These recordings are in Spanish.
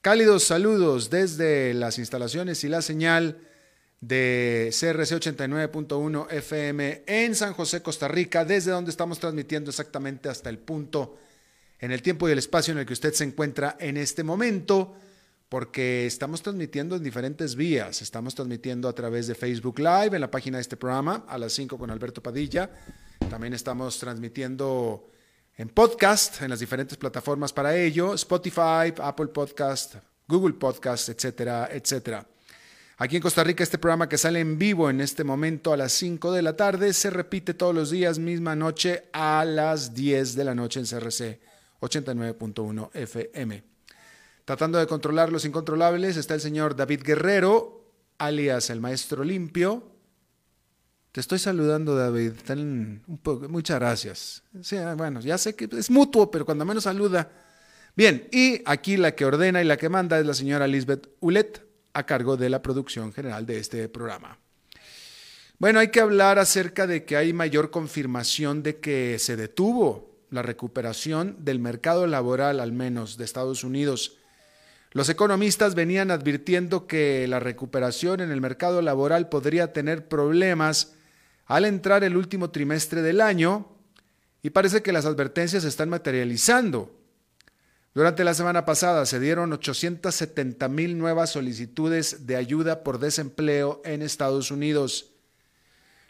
Cálidos saludos desde las instalaciones y la señal de CRC 89.1 FM en San José, Costa Rica, desde donde estamos transmitiendo exactamente hasta el punto en el tiempo y el espacio en el que usted se encuentra en este momento, porque estamos transmitiendo en diferentes vías. Estamos transmitiendo a través de Facebook Live en la página de este programa a las 5 con Alberto Padilla. También estamos transmitiendo en podcast, en las diferentes plataformas para ello, Spotify, Apple Podcast, Google Podcast, etcétera, etcétera. Aquí en Costa Rica este programa que sale en vivo en este momento a las 5 de la tarde se repite todos los días, misma noche a las 10 de la noche en CRC 89.1 FM. Tratando de controlar los incontrolables está el señor David Guerrero, alias el Maestro Limpio, te estoy saludando, David. un muchas gracias. bueno, ya sé que es mutuo, pero cuando menos saluda. Bien, y aquí la que ordena y la que manda es la señora Lisbeth Ulet, a cargo de la producción general de este programa. Bueno, hay que hablar acerca de que hay mayor confirmación de que se detuvo la recuperación del mercado laboral, al menos de Estados Unidos. Los economistas venían advirtiendo que la recuperación en el mercado laboral podría tener problemas al entrar el último trimestre del año y parece que las advertencias se están materializando. Durante la semana pasada se dieron 870 mil nuevas solicitudes de ayuda por desempleo en Estados Unidos.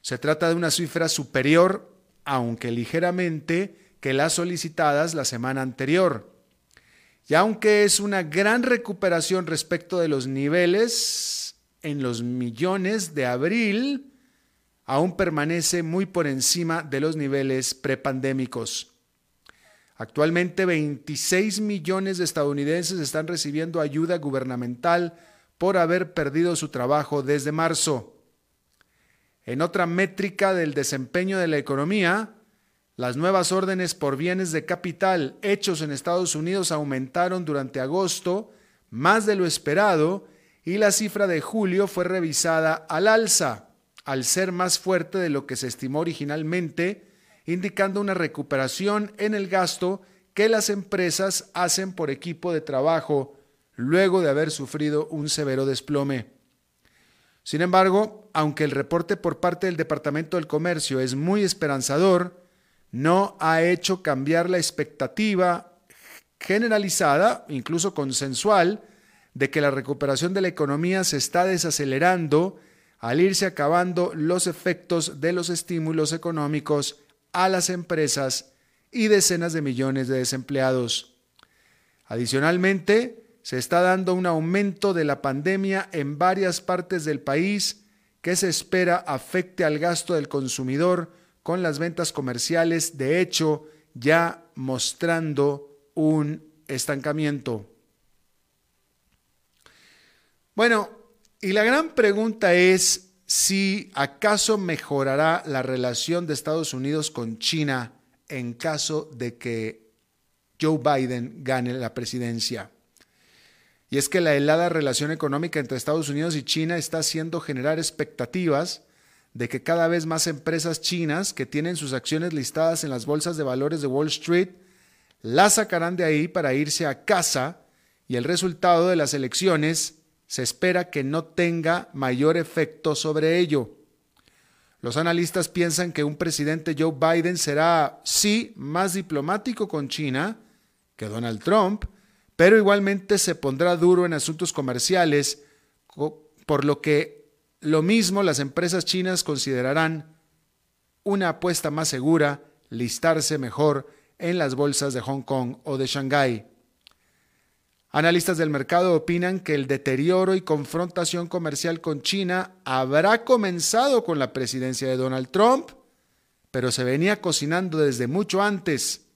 Se trata de una cifra superior, aunque ligeramente, que las solicitadas la semana anterior. Y aunque es una gran recuperación respecto de los niveles en los millones de abril, aún permanece muy por encima de los niveles prepandémicos. Actualmente 26 millones de estadounidenses están recibiendo ayuda gubernamental por haber perdido su trabajo desde marzo. En otra métrica del desempeño de la economía, las nuevas órdenes por bienes de capital hechos en Estados Unidos aumentaron durante agosto más de lo esperado y la cifra de julio fue revisada al alza al ser más fuerte de lo que se estimó originalmente, indicando una recuperación en el gasto que las empresas hacen por equipo de trabajo luego de haber sufrido un severo desplome. Sin embargo, aunque el reporte por parte del Departamento del Comercio es muy esperanzador, no ha hecho cambiar la expectativa generalizada, incluso consensual, de que la recuperación de la economía se está desacelerando al irse acabando los efectos de los estímulos económicos a las empresas y decenas de millones de desempleados. Adicionalmente, se está dando un aumento de la pandemia en varias partes del país que se espera afecte al gasto del consumidor con las ventas comerciales, de hecho, ya mostrando un estancamiento. Bueno, y la gran pregunta es si acaso mejorará la relación de Estados Unidos con China en caso de que Joe Biden gane la presidencia. Y es que la helada relación económica entre Estados Unidos y China está haciendo generar expectativas de que cada vez más empresas chinas que tienen sus acciones listadas en las bolsas de valores de Wall Street las sacarán de ahí para irse a casa y el resultado de las elecciones se espera que no tenga mayor efecto sobre ello. Los analistas piensan que un presidente Joe Biden será, sí, más diplomático con China que Donald Trump, pero igualmente se pondrá duro en asuntos comerciales, por lo que lo mismo las empresas chinas considerarán una apuesta más segura listarse mejor en las bolsas de Hong Kong o de Shanghái. Analistas del mercado opinan que el deterioro y confrontación comercial con China habrá comenzado con la presidencia de Donald Trump, pero se venía cocinando desde mucho antes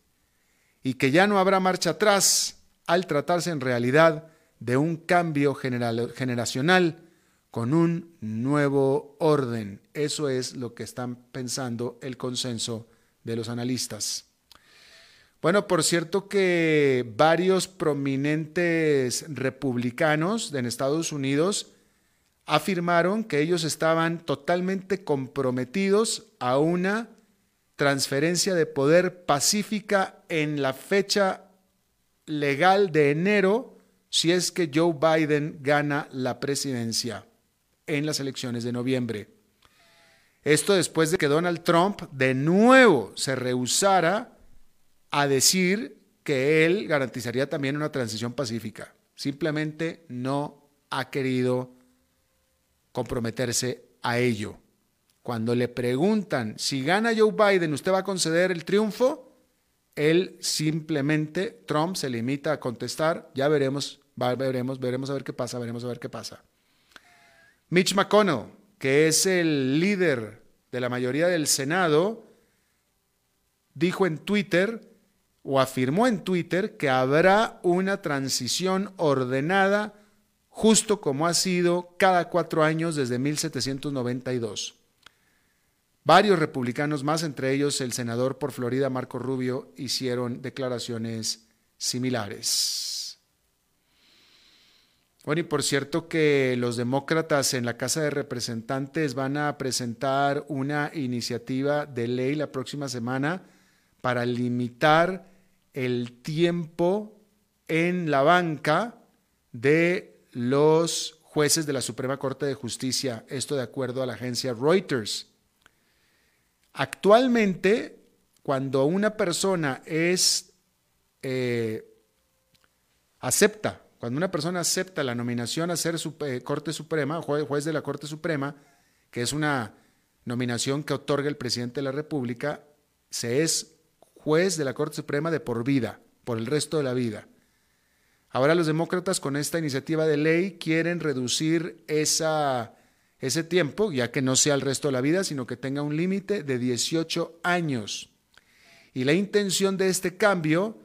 y que ya no habrá marcha atrás al tratarse en realidad de un cambio generacional con un nuevo orden. Eso es lo que están pensando el consenso de los analistas. Bueno, por cierto que varios prominentes republicanos en Estados Unidos afirmaron que ellos estaban totalmente comprometidos a una transferencia de poder pacífica en la fecha legal de enero si es que Joe Biden gana la presidencia en las elecciones de noviembre. Esto después de que Donald Trump de nuevo se rehusara a decir que él garantizaría también una transición pacífica. Simplemente no ha querido comprometerse a ello. Cuando le preguntan si gana Joe Biden, ¿usted va a conceder el triunfo? Él simplemente, Trump se limita a contestar, ya veremos, veremos, veremos a ver qué pasa, veremos a ver qué pasa. Mitch McConnell, que es el líder de la mayoría del Senado, dijo en Twitter o afirmó en Twitter que habrá una transición ordenada justo como ha sido cada cuatro años desde 1792. Varios republicanos más, entre ellos el senador por Florida Marco Rubio, hicieron declaraciones similares. Bueno, y por cierto que los demócratas en la Casa de Representantes van a presentar una iniciativa de ley la próxima semana para limitar el tiempo en la banca de los jueces de la Suprema Corte de Justicia, esto de acuerdo a la agencia Reuters. Actualmente, cuando una persona es eh, acepta, cuando una persona acepta la nominación a ser eh, Corte Suprema, juez de la Corte Suprema, que es una nominación que otorga el presidente de la República, se es juez de la Corte Suprema de por vida, por el resto de la vida. Ahora los demócratas con esta iniciativa de ley quieren reducir esa, ese tiempo, ya que no sea el resto de la vida, sino que tenga un límite de 18 años. Y la intención de este cambio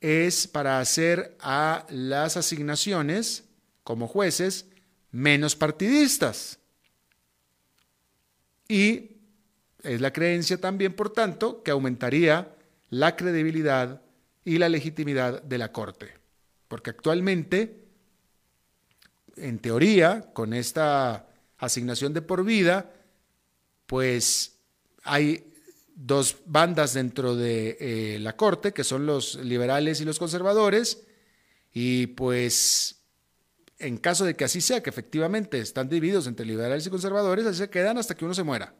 es para hacer a las asignaciones como jueces menos partidistas. Y es la creencia también, por tanto, que aumentaría la credibilidad y la legitimidad de la Corte. Porque actualmente, en teoría, con esta asignación de por vida, pues hay dos bandas dentro de eh, la Corte, que son los liberales y los conservadores, y pues en caso de que así sea, que efectivamente están divididos entre liberales y conservadores, así se quedan hasta que uno se muera.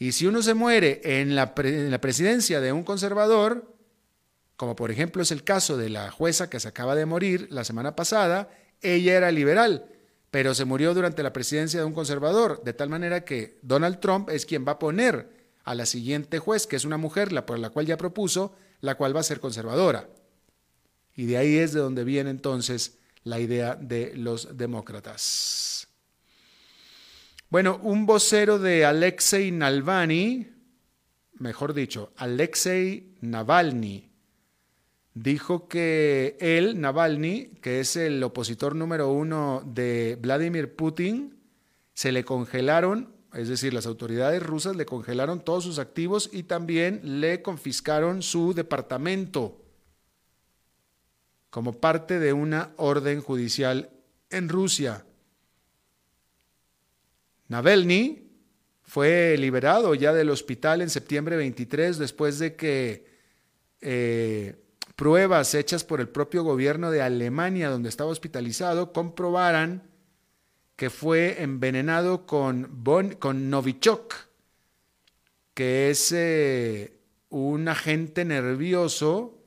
Y si uno se muere en la, presidencia de un conservador, como por ejemplo es el caso de la jueza que se acaba de morir la semana pasada, ella era liberal, pero se murió durante la presidencia de un conservador, de tal manera que Donald Trump es quien va a poner a la siguiente juez, que es una mujer, la por la cual ya propuso, la cual va a ser conservadora. Y de ahí es de donde viene entonces la idea de los demócratas. Bueno, un vocero de Alexei Navalny, mejor dicho, Alexei Navalny, dijo que él, Navalny, que es el opositor número uno de Vladimir Putin, se le congelaron, es decir, las autoridades rusas le congelaron todos sus activos y también le confiscaron su departamento como parte de una orden judicial en Rusia. Navalny fue liberado ya del hospital en septiembre 23 después de que eh, pruebas hechas por el propio gobierno de Alemania, donde estaba hospitalizado, comprobaran que fue envenenado con, con Novichok, que es eh, un agente nervioso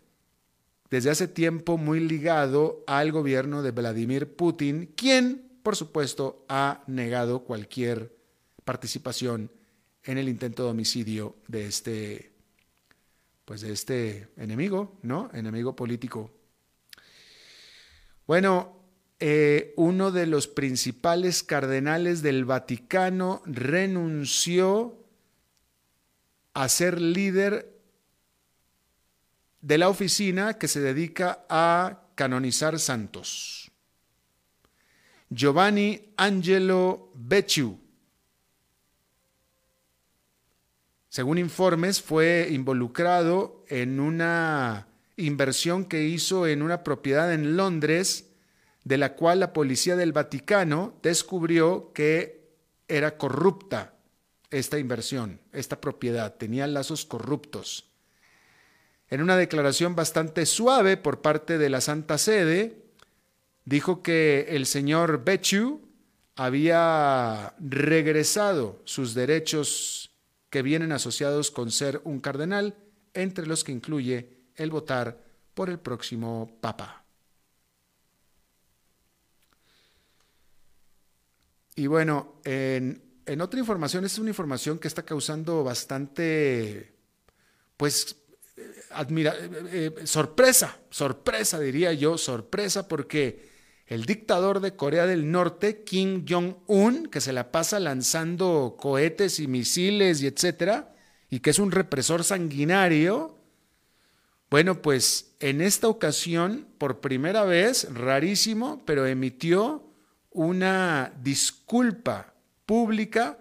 desde hace tiempo muy ligado al gobierno de Vladimir Putin, quien, por supuesto, ha negado cualquier participación en el intento de homicidio de este pues de este enemigo, ¿no? Enemigo político. Bueno, eh, uno de los principales cardenales del Vaticano renunció a ser líder de la oficina que se dedica a canonizar santos. Giovanni Angelo Becciu según informes, fue involucrado en una inversión que hizo en una propiedad en Londres, de la cual la policía del Vaticano descubrió que era corrupta esta inversión, esta propiedad, tenía lazos corruptos. En una declaración bastante suave por parte de la Santa Sede, dijo que el señor Bechu había regresado sus derechos que vienen asociados con ser un cardenal, entre los que incluye el votar por el próximo Papa. Y bueno, en, otra información, es una información que está causando bastante, pues, admira, eh, eh, sorpresa, sorpresa diría yo, sorpresa porque el dictador de Corea del Norte, Kim Jong-un, que se la pasa lanzando cohetes y misiles y etcétera, y que es un represor sanguinario, bueno, pues en esta ocasión, por primera vez, rarísimo, pero emitió una disculpa pública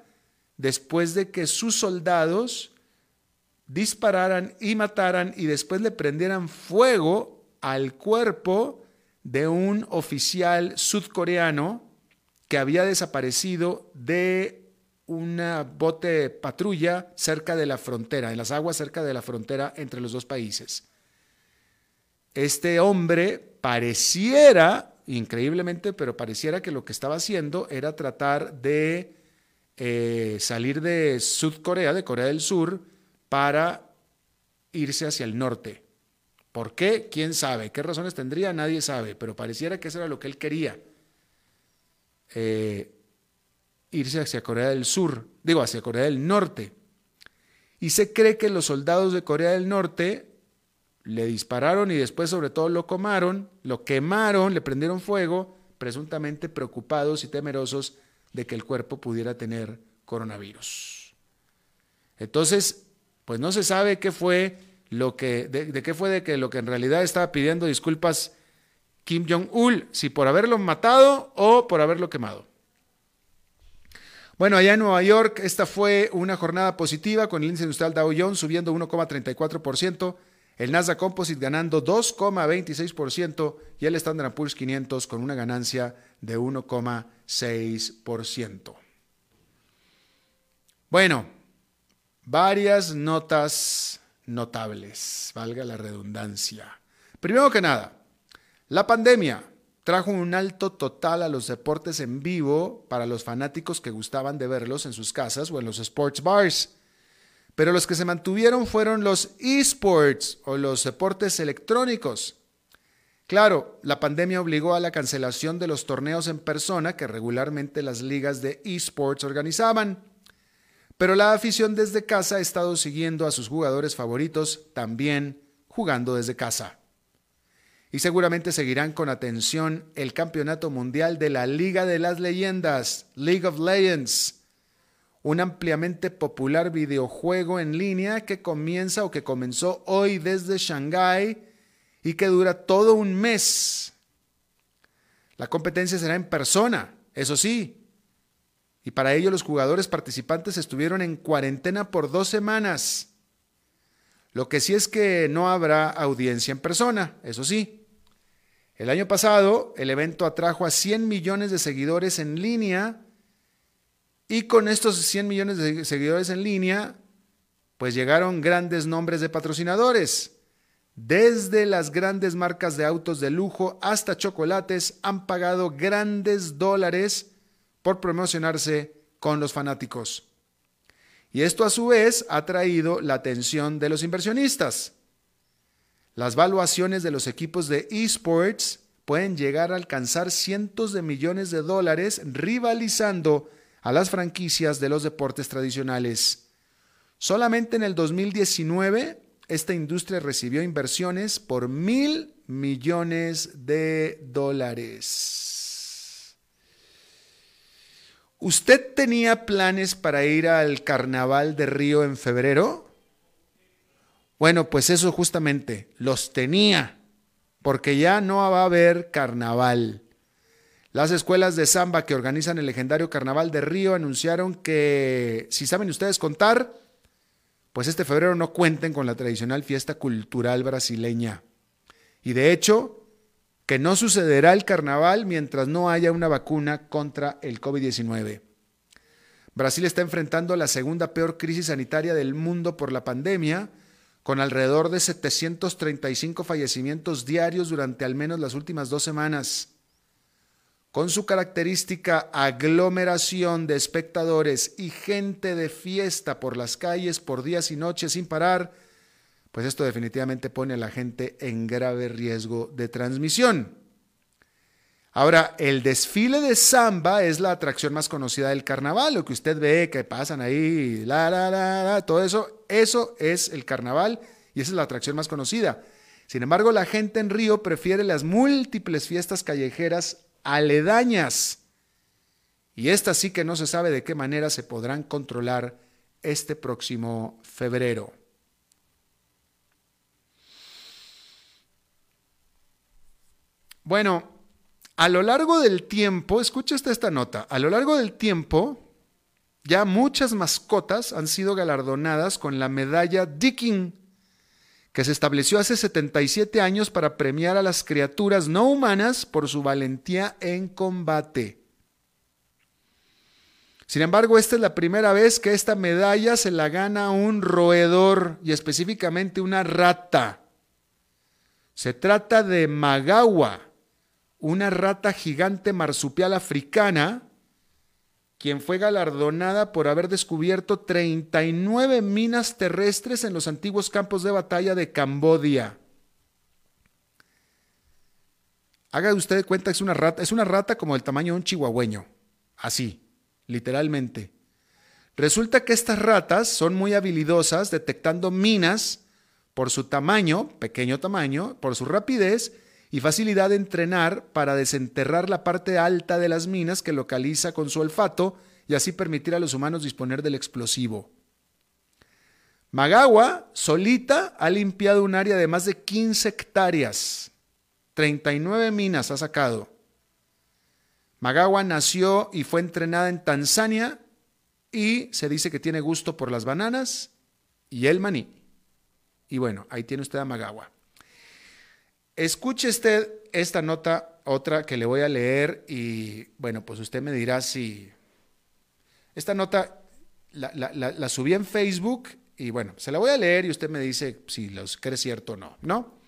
después de que sus soldados dispararan y mataran y después le prendieran fuego al cuerpo de un oficial sudcoreano que había desaparecido de una bote patrulla cerca de la frontera, en las aguas cerca de la frontera entre los dos países. Este hombre pareciera, increíblemente, pero pareciera que lo que estaba haciendo era tratar de eh, salir de Sudcorea, de Corea del Sur, para irse hacia el norte. ¿Por qué? ¿Quién sabe? ¿Qué razones tendría? Nadie sabe, pero pareciera que eso era lo que él quería. Eh, irse hacia Corea del Sur, digo, hacia Corea del Norte. Y se cree que los soldados de Corea del Norte le dispararon y después sobre todo lo comaron, lo quemaron, le prendieron fuego, presuntamente preocupados y temerosos de que el cuerpo pudiera tener coronavirus. Entonces, pues no se sabe qué fue lo que, de, qué fue de que lo que en realidad estaba pidiendo disculpas Kim Jong-un, si por haberlo matado o por haberlo quemado. Bueno, allá en Nueva York, esta fue una jornada positiva con el índice industrial Dow Jones subiendo 1,34%, el Nasdaq Composite ganando 2,26% y el Standard Poor's 500 con una ganancia de 1,6%. Bueno, varias notas notables, valga la redundancia. Primero que nada, la pandemia trajo un alto total a los deportes en vivo para los fanáticos que gustaban de verlos en sus casas o en los sports bars. Pero los que se mantuvieron fueron los esports o los deportes electrónicos. Claro, la pandemia obligó a la cancelación de los torneos en persona que regularmente las ligas de esports organizaban. Pero la afición desde casa ha estado siguiendo a sus jugadores favoritos también jugando desde casa. Y seguramente seguirán con atención el Campeonato Mundial de la Liga de las Leyendas, League of Legends, un ampliamente popular videojuego en línea que comienza o que comenzó hoy desde Shanghái y que dura todo un mes. La competencia será en persona, eso sí, y para ello los jugadores participantes estuvieron en cuarentena por dos semanas. Lo que sí es que no habrá audiencia en persona, eso sí. El año pasado el evento atrajo a 100 millones de seguidores en línea y con estos 100 millones de seguidores en línea, pues llegaron grandes nombres de patrocinadores. Desde las grandes marcas de autos de lujo hasta chocolates han pagado grandes dólares por promocionarse con los fanáticos. Y esto a su vez ha traído la atención de los inversionistas. Las valuaciones de los equipos de esports pueden llegar a alcanzar cientos de millones de dólares rivalizando a las franquicias de los deportes tradicionales. Solamente en el 2019 esta industria recibió inversiones por mil millones de dólares. ¿Usted tenía planes para ir al carnaval de Río en febrero? Bueno, pues eso justamente, los tenía, porque ya no va a haber carnaval. Las escuelas de samba que organizan el legendario Carnaval de Río anunciaron que, si saben ustedes contar, pues este febrero no cuenten con la tradicional fiesta cultural brasileña. Y de hecho, que no sucederá el carnaval mientras no haya una vacuna contra el COVID-19. Brasil está enfrentando la segunda peor crisis sanitaria del mundo por la pandemia, con alrededor de 735 fallecimientos diarios durante al menos las últimas dos semanas con su característica aglomeración de espectadores y gente de fiesta por las calles por días y noches sin parar, pues esto definitivamente pone a la gente en grave riesgo de transmisión. Ahora, el desfile de samba es la atracción más conocida del carnaval, lo que usted ve que pasan ahí, la, la, la, todo eso, eso es el carnaval y esa es la atracción más conocida. Sin embargo, la gente en Río prefiere las múltiples fiestas callejeras aledañas. Y estas sí que no se sabe de qué manera se podrán controlar este próximo febrero. Bueno, a lo largo del tiempo, escucha esta nota, a lo largo del tiempo, ya muchas mascotas han sido galardonadas con la medalla Dicking que se estableció hace 77 años para premiar a las criaturas no humanas por su valentía en combate. Sin embargo, esta es la primera vez que esta medalla se la gana un roedor y específicamente una rata. Se trata de Magawa, una rata gigante marsupial africana quien fue galardonada por haber descubierto 39 minas terrestres en los antiguos campos de batalla de Cambodia. Haga usted cuenta que es una rata, es una rata como el tamaño de un chihuahueño, así, literalmente. Resulta que estas ratas son muy habilidosas detectando minas por su tamaño, pequeño tamaño, por su rapidez y facilidad de entrenar para desenterrar la parte alta de las minas que localiza con su olfato y así permitir a los humanos disponer del explosivo. Magawa, solita, ha limpiado un área de más de 15 hectáreas. 39 minas ha sacado. Magawa nació y fue entrenada en Tanzania y se dice que tiene gusto por las bananas y el maní. Y bueno, ahí tiene usted a Magawa. Escuche usted esta nota, otra que le voy a leer y bueno, pues usted me dirá si... Esta nota la, subí en Facebook y bueno, se la voy a leer y usted me dice si los cree cierto o no, ¿no?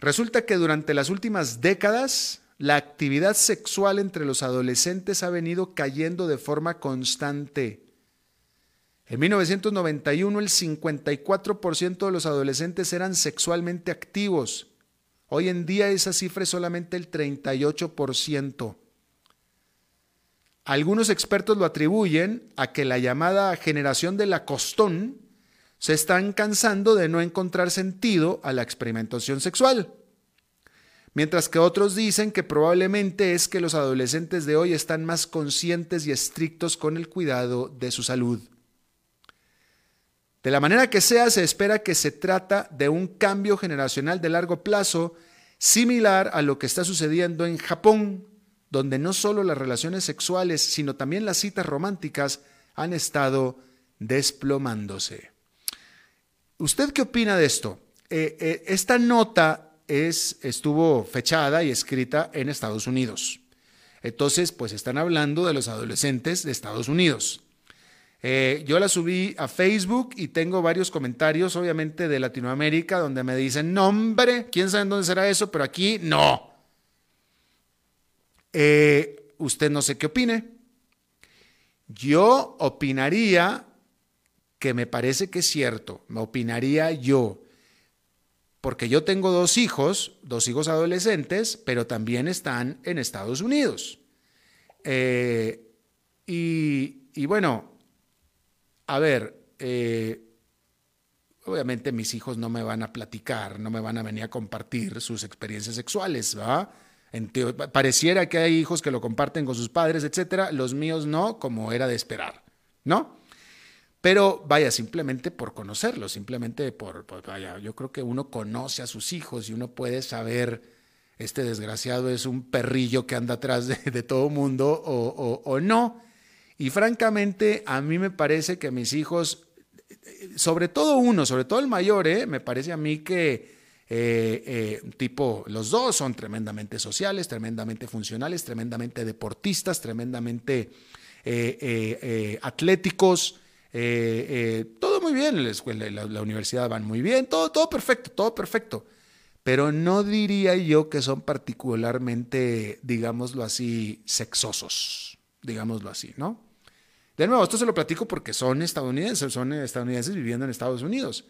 Resulta que durante las últimas décadas la actividad sexual entre los adolescentes ha venido cayendo de forma constante. En 1991 el 54% de los adolescentes eran sexualmente activos Hoy en día esa cifra es solamente el 38%. Algunos expertos lo atribuyen a que la llamada generación de la costón se están cansando de no encontrar sentido a la experimentación sexual. Mientras que otros dicen que probablemente es que los adolescentes de hoy están más conscientes y estrictos con el cuidado de su salud. De la manera que sea, se espera que se trata de un cambio generacional de largo plazo, similar a lo que está sucediendo en Japón, donde no solo las relaciones sexuales, sino también las citas románticas han estado desplomándose. ¿Usted qué opina de esto? Eh, eh, esta nota es, estuvo fechada y escrita en Estados Unidos. Entonces, pues están hablando de los adolescentes de Estados Unidos. Eh, yo la subí a Facebook y tengo varios comentarios, obviamente, de Latinoamérica, donde me dicen, nombre, quién sabe dónde será eso, pero aquí no. Eh, usted no sé qué opine. Yo opinaría que me parece que es cierto, me opinaría yo, porque yo tengo dos hijos, dos hijos adolescentes, pero también están en Estados Unidos. Eh, y bueno, a ver, eh, obviamente mis hijos no me van a platicar, no me van a venir a compartir sus experiencias sexuales, ¿va? pareciera que hay hijos que lo comparten con sus padres, etcétera, los míos no, como era de esperar, ¿no? Pero vaya, simplemente por conocerlos, simplemente por, vaya, yo creo que uno conoce a sus hijos y uno puede saber, este desgraciado es un perrillo que anda atrás de, todo mundo o, o no. Y francamente, a mí me parece que mis hijos, sobre todo uno, sobre todo el mayor, ¿eh? me parece a mí que eh, eh, tipo, los dos son tremendamente sociales, tremendamente funcionales, tremendamente deportistas, tremendamente atléticos. todo muy bien, la escuela, la, la, universidad van muy bien, todo, todo perfecto, todo perfecto. Pero no diría yo que son particularmente, digámoslo así, sexosos, digámoslo así, ¿no? De nuevo, esto se lo platico porque son estadounidenses, son estadounidenses viviendo en Estados Unidos.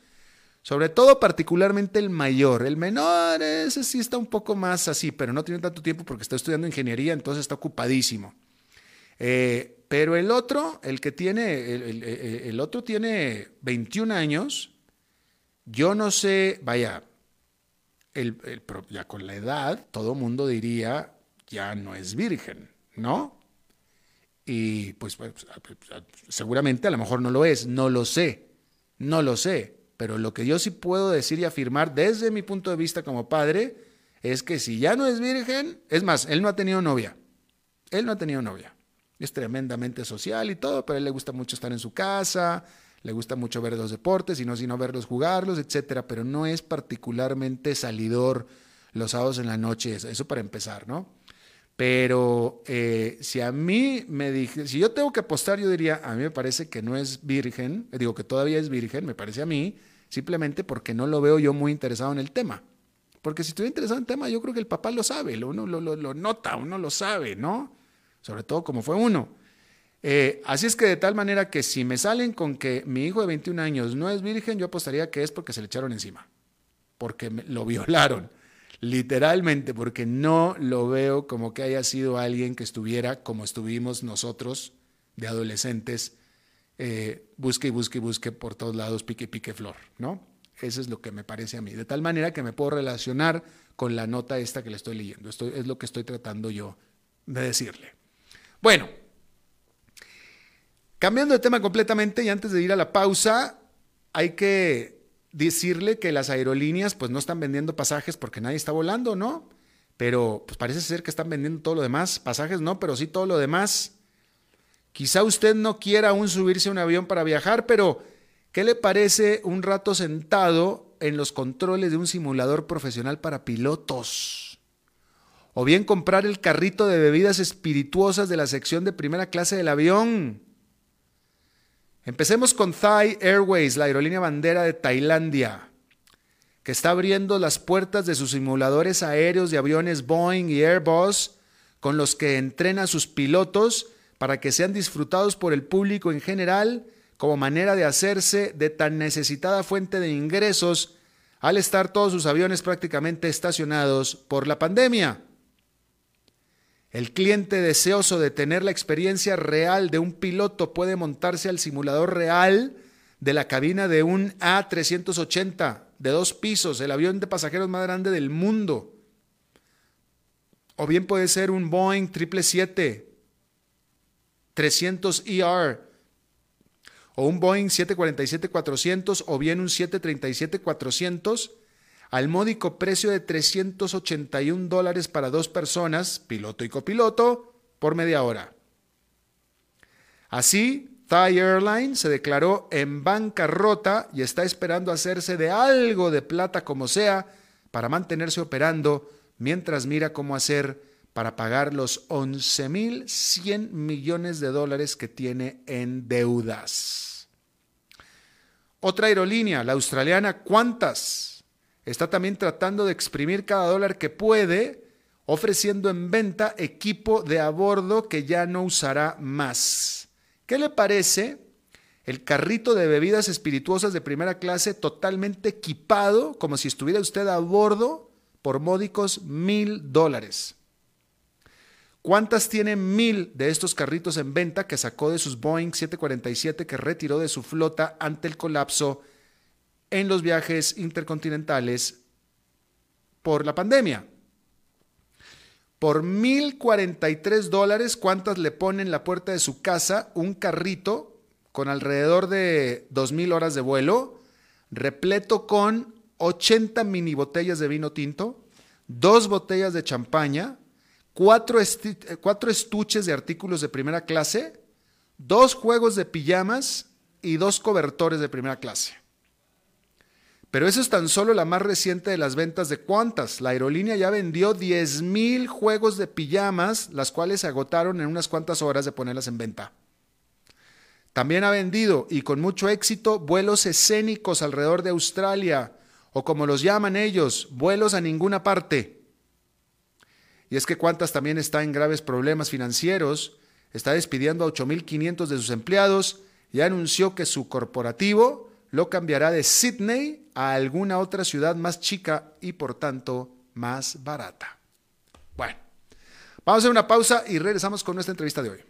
Sobre todo, particularmente el mayor. El menor, ese sí está un poco más así, pero no tiene tanto tiempo porque está estudiando ingeniería, entonces está ocupadísimo. Eh, pero el otro, el que tiene, el, otro tiene 21 años. Yo no sé, vaya, ya con la edad, todo mundo diría, ya no es virgen, ¿no? Y pues, pues, seguramente a lo mejor no lo es, no lo sé, no lo sé. Pero lo que yo sí puedo decir y afirmar desde mi punto de vista como padre es que si ya no es virgen, es más, él no ha tenido novia. Él no ha tenido novia. Es tremendamente social y todo, pero a él le gusta mucho estar en su casa, le gusta mucho ver los deportes y no sino verlos jugarlos, etcétera, pero no es particularmente salidor los sábados en la noche, eso para empezar, ¿no? Pero eh, si a mí me dije, si yo tengo que apostar, yo diría, a mí me parece que no es virgen, digo que todavía es virgen, me parece a mí, simplemente porque no lo veo yo muy interesado en el tema. Porque si estoy interesado en el tema, yo creo que el papá lo sabe, uno lo, lo, nota, uno lo sabe, ¿no? Sobre todo como fue uno. Eh, así es que de tal manera que si me salen con que mi hijo de 21 años no es virgen, yo apostaría que es porque se le echaron encima, porque lo violaron literalmente, porque no lo veo como que haya sido alguien que estuviera como estuvimos nosotros de adolescentes, eh, busque y busque y busque por todos lados, pique y pique flor, ¿no? Eso es lo que me parece a mí. De tal manera que me puedo relacionar con la nota esta que le estoy leyendo. Esto es lo que estoy tratando yo de decirle. Bueno, cambiando de tema completamente y antes de ir a la pausa, hay que decirle que las aerolíneas pues no están vendiendo pasajes porque nadie está volando, ¿no? Pero pues parece ser que están vendiendo todo lo demás. Pasajes no, pero sí todo lo demás. Quizá usted no quiera aún subirse a un avión para viajar, pero ¿qué le parece un rato sentado en los controles de un simulador profesional para pilotos? O bien comprar el carrito de bebidas espirituosas de la sección de primera clase del avión Empecemos con Thai Airways, la aerolínea bandera de Tailandia, que está abriendo las puertas de sus simuladores aéreos de aviones Boeing y Airbus, con los que entrena a sus pilotos para que sean disfrutados por el público en general como manera de hacerse de tan necesitada fuente de ingresos al estar todos sus aviones prácticamente estacionados por la pandemia. El cliente deseoso de tener la experiencia real de un piloto puede montarse al simulador real de la cabina de un A380 de dos pisos, el avión de pasajeros más grande del mundo. O bien puede ser un Boeing 777 300ER. o un Boeing 747-400 o bien un 737-400 al módico precio de 381 dólares para dos personas, piloto y copiloto, por media hora. Así, Thai Airlines se declaró en bancarrota y está esperando hacerse de algo de plata como sea para mantenerse operando mientras mira cómo hacer para pagar los 11.100 millones de dólares que tiene en deudas. Otra aerolínea, la australiana Qantas, está también tratando de exprimir cada dólar que puede, ofreciendo en venta equipo de a bordo que ya no usará más. ¿Qué le parece el carrito de bebidas espirituosas de primera clase totalmente equipado, como si estuviera usted a bordo, por módicos mil dólares? ¿Cuántas tiene mil de estos carritos en venta que sacó de sus Boeing 747 que retiró de su flota ante el colapso en los viajes intercontinentales por la pandemia? Por 1.043 dólares, ¿cuántas le ponen en la puerta de su casa un carrito con alrededor de 2.000 horas de vuelo, repleto con 80 mini botellas de vino tinto, dos botellas de champaña, cuatro estuches de artículos de primera clase, dos juegos de pijamas y dos cobertores de primera clase? Pero eso es tan solo la más reciente de las ventas de cuantas. La aerolínea ya vendió 10.000 juegos de pijamas, las cuales se agotaron en unas cuantas horas de ponerlas en venta. También ha vendido, y con mucho éxito, vuelos escénicos alrededor de Australia, o como los llaman ellos, vuelos a ninguna parte. Y es que Cuantas también está en graves problemas financieros, está despidiendo a 8.500 de sus empleados y anunció que su corporativo lo cambiará de Sydney a alguna otra ciudad más chica y por tanto más barata. Bueno, vamos a hacer una pausa y regresamos con nuestra entrevista de hoy.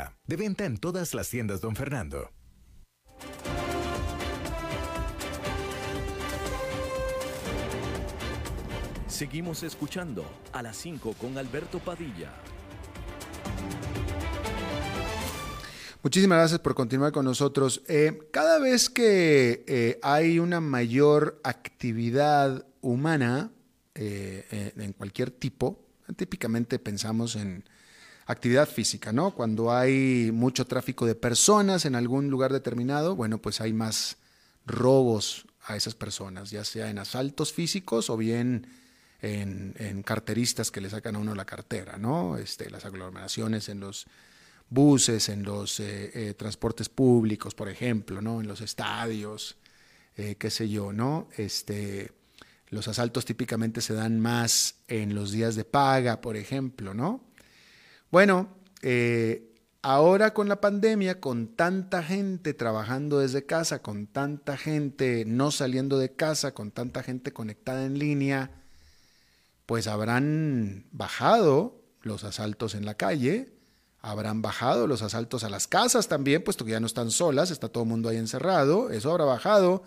De venta en todas las tiendas, don Fernando. Seguimos escuchando a las 5 con Alberto Padilla. Muchísimas gracias por continuar con nosotros. Eh, cada vez que eh, hay una mayor actividad humana eh, en cualquier tipo, típicamente pensamos en actividad física, ¿no? Cuando hay mucho tráfico de personas en algún lugar determinado, bueno, pues hay más robos a esas personas, ya sea en asaltos físicos o bien en, carteristas que le sacan a uno la cartera, ¿no? Este, las aglomeraciones en los buses, en los eh, eh, transportes públicos, por ejemplo, ¿no? En los estadios, eh, qué sé yo, ¿no? Este, los asaltos típicamente se dan más en los días de paga, por ejemplo, ¿no? Bueno, eh, ahora con la pandemia, con tanta gente trabajando desde casa, con tanta gente no saliendo de casa, con tanta gente conectada en línea, pues habrán bajado los asaltos en la calle, Habrán bajado los asaltos a las casas también, puesto que ya no están solas, está todo el mundo ahí encerrado, eso habrá bajado,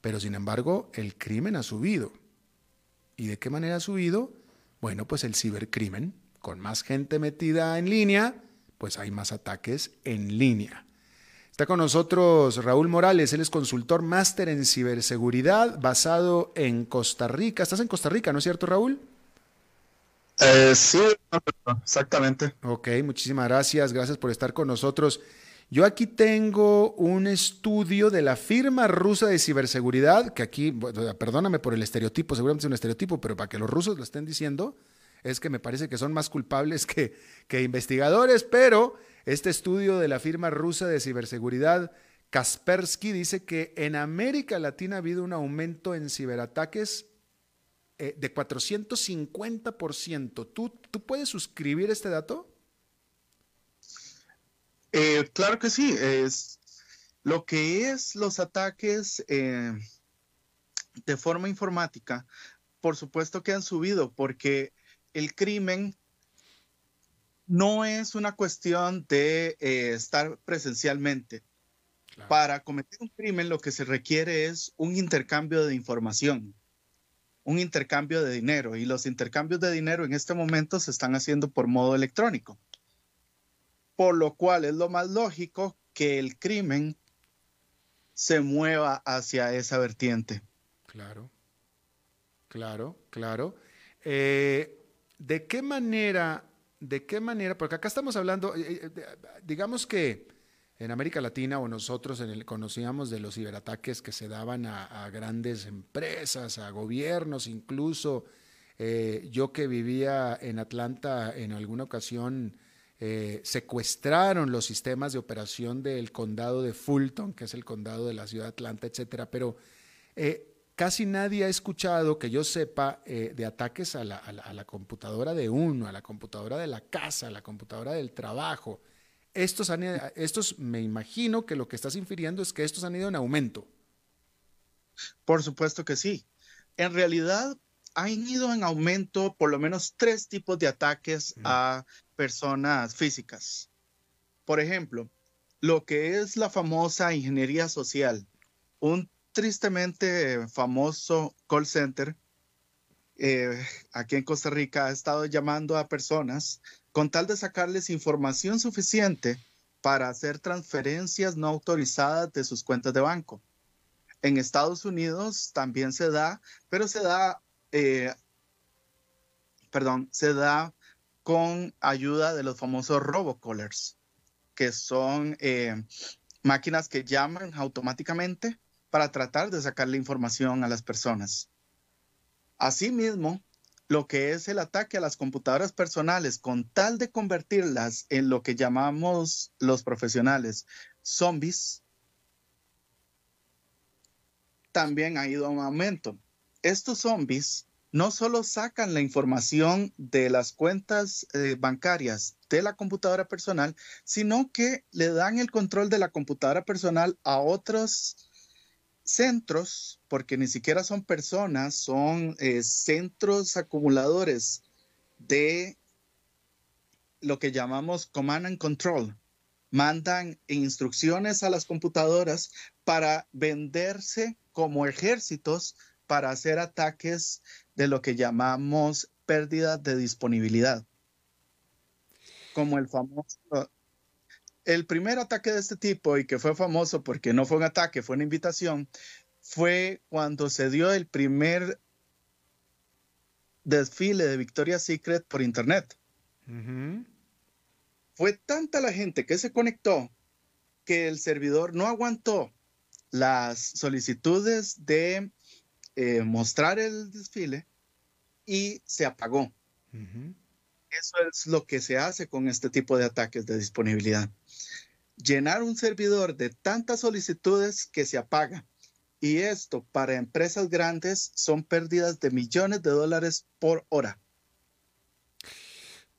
pero sin embargo el crimen ha subido. ¿Y de qué manera ha subido? Bueno, pues el cibercrimen, con más gente metida en línea, pues hay más ataques en línea. Está con nosotros Raúl Morales, él es consultor máster en ciberseguridad basado en Costa Rica. Estás en Costa Rica, ¿no es cierto, Raúl? Eh, sí, exactamente. Ok, muchísimas gracias, gracias por estar con nosotros. Yo aquí tengo un estudio de la firma rusa de ciberseguridad, que aquí, perdóname por el estereotipo, seguramente es un estereotipo, pero para que los rusos lo estén diciendo, es que me parece que son más culpables que, que investigadores, pero este estudio de la firma rusa de ciberseguridad, Kaspersky, dice que en América Latina ha habido un aumento en ciberataques eh, de 450%. ¿Tú, ¿Tú puedes suscribir este dato? Eh, claro que sí. Es lo que es los ataques eh, de forma informática, por supuesto que han subido porque el crimen no es una cuestión de estar presencialmente. Para cometer un crimen lo que se requiere es un intercambio de información un intercambio de dinero y los intercambios de dinero en este momento se están haciendo por modo electrónico. Por lo cual es lo más lógico que el crimen se mueva hacia esa vertiente. Claro, claro, claro. Eh, ¿De qué manera, de qué manera, porque acá estamos hablando, eh, eh, digamos que en América Latina o nosotros conocíamos de los ciberataques que se daban a, grandes empresas, a gobiernos, incluso eh, yo que vivía en Atlanta en alguna ocasión secuestraron los sistemas de operación del condado de Fulton, que es el condado de la ciudad de Atlanta, etcétera, pero casi nadie ha escuchado que yo sepa de ataques a la, a la computadora de uno, a la computadora de la casa, a la computadora del trabajo. Estos, han, estos me imagino que lo que estás infiriendo es que estos han ido en aumento. Por supuesto que sí. En realidad han ido en aumento por lo menos tres tipos de ataques a personas físicas. Por ejemplo, lo que es la famosa ingeniería social, un tristemente famoso call center eh, aquí en Costa Rica ha estado llamando a personas con tal de sacarles información suficiente para hacer transferencias no autorizadas de sus cuentas de banco. En Estados Unidos también se da, pero se da, eh, perdón, se da con ayuda de los famosos robocallers, que son eh, máquinas que llaman automáticamente para tratar de sacarle información a las personas. Asimismo, lo que es el ataque a las computadoras personales con tal de convertirlas en lo que llamamos los profesionales zombies, también ha ido a un aumento. Estos zombies no solo sacan la información de las cuentas eh, bancarias de la computadora personal, sino que le dan el control de la computadora personal a otros centros, porque ni siquiera son personas, son eh, centros acumuladores de lo que llamamos command and control. Mandan instrucciones a las computadoras para venderse como ejércitos para hacer ataques de lo que llamamos pérdida de disponibilidad. Como el famoso el primer ataque de este tipo, y que fue famoso porque no fue un ataque, fue una invitación, fue cuando se dio el primer desfile de Victoria's Secret por Internet. Fue tanta la gente que se conectó que el servidor no aguantó las solicitudes de eh, mostrar el desfile y se apagó. Eso es lo que se hace con este tipo de ataques de disponibilidad. Llenar un servidor de tantas solicitudes que se apaga. Y esto para empresas grandes son pérdidas de millones de dólares por hora.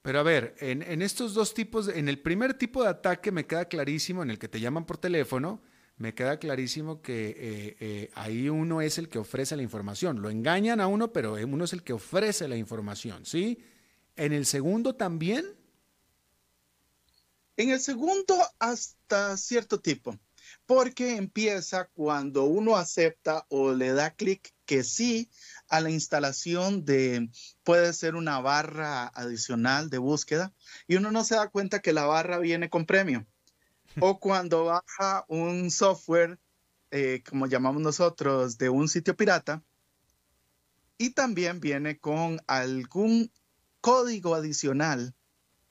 Pero a ver, en, estos dos tipos, en el primer tipo de ataque me queda clarísimo, en el que te llaman por teléfono, me queda clarísimo que eh, eh, ahí uno es el que ofrece la información. Lo engañan a uno, pero uno es el que ofrece la información, ¿sí? En el segundo también. En el segundo, hasta cierto tipo, porque empieza cuando uno acepta o le da clic que sí a la instalación de, puede ser una barra adicional de búsqueda, y uno no se da cuenta que la barra viene con premio. O cuando baja un software, eh, como llamamos nosotros, de un sitio pirata, y también viene con algún código adicional,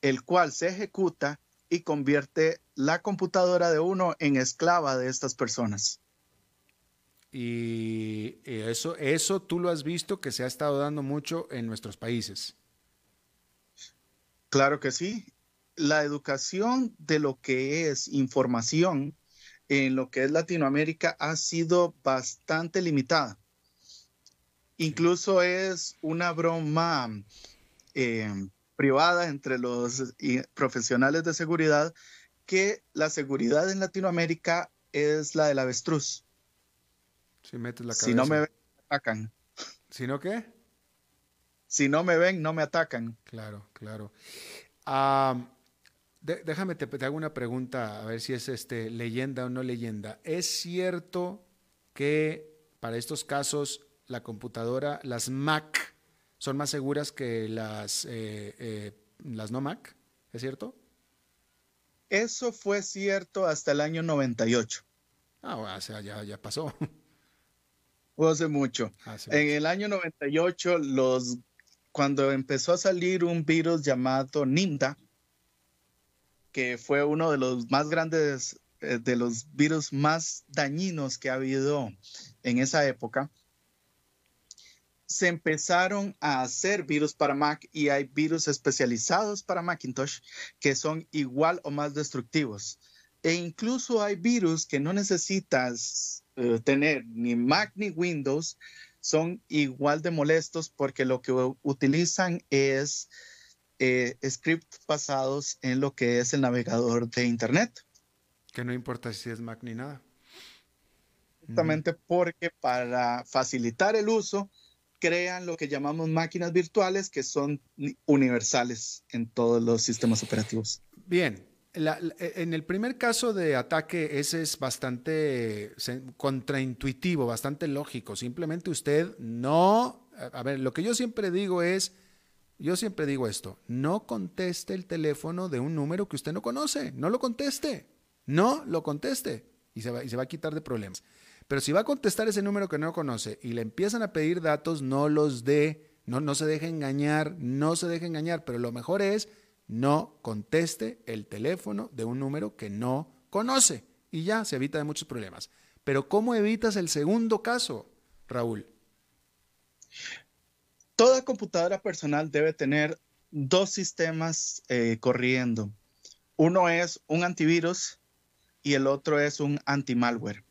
el cual se ejecuta y convierte la computadora de uno en esclava de estas personas. Y eso, eso tú lo has visto que se ha estado dando mucho en nuestros países. Claro que sí. La educación de lo que es información en lo que es Latinoamérica ha sido bastante limitada. Incluso es una broma eh, privada entre los profesionales de seguridad que la seguridad en Latinoamérica es la del avestruz. Si metes la Si no me ven, me atacan. ¿Si no qué? Si no me ven, no me atacan. Claro, claro. déjame te, te, hago una pregunta, a ver si es este leyenda o no leyenda. ¿Es cierto que para estos casos la computadora, las Mac, son más seguras que las, eh, eh, las no Mac, ¿es cierto? Eso fue cierto hasta el año 98. Ah, o sea, ya, ya pasó. Hace mucho. en el año 98, los, cuando empezó a salir un virus llamado Nimda, que fue uno de los más grandes, eh, de los virus más dañinos que ha habido en esa época, se empezaron a hacer virus para Mac y hay virus especializados para Macintosh que son igual o más destructivos. E incluso hay virus que no necesitas eh, tener ni Mac ni Windows, son igual de molestos porque lo que utilizan es eh, scripts basados en lo que es el navegador de Internet. Que no importa si es Mac ni nada. Exactamente porque para facilitar el uso, crean lo que llamamos máquinas virtuales que son universales en todos los sistemas operativos. Bien, en el primer caso de ataque, ese es bastante contraintuitivo, bastante lógico. Simplemente usted no, a ver, lo que yo siempre digo es, yo siempre digo esto, no conteste el teléfono de un número que usted no conoce, no lo conteste, no lo conteste y se va, y se va a quitar de problemas. Pero si va a contestar ese número que no conoce y le empiezan a pedir datos, no los dé, no, se deje engañar, no se deje engañar, pero lo mejor es no conteste el teléfono de un número que no conoce y ya se evita de muchos problemas. Pero ¿cómo evitas el segundo caso, Raúl? Toda computadora personal debe tener dos sistemas eh, corriendo. Uno es un antivirus y el otro es un anti-malware.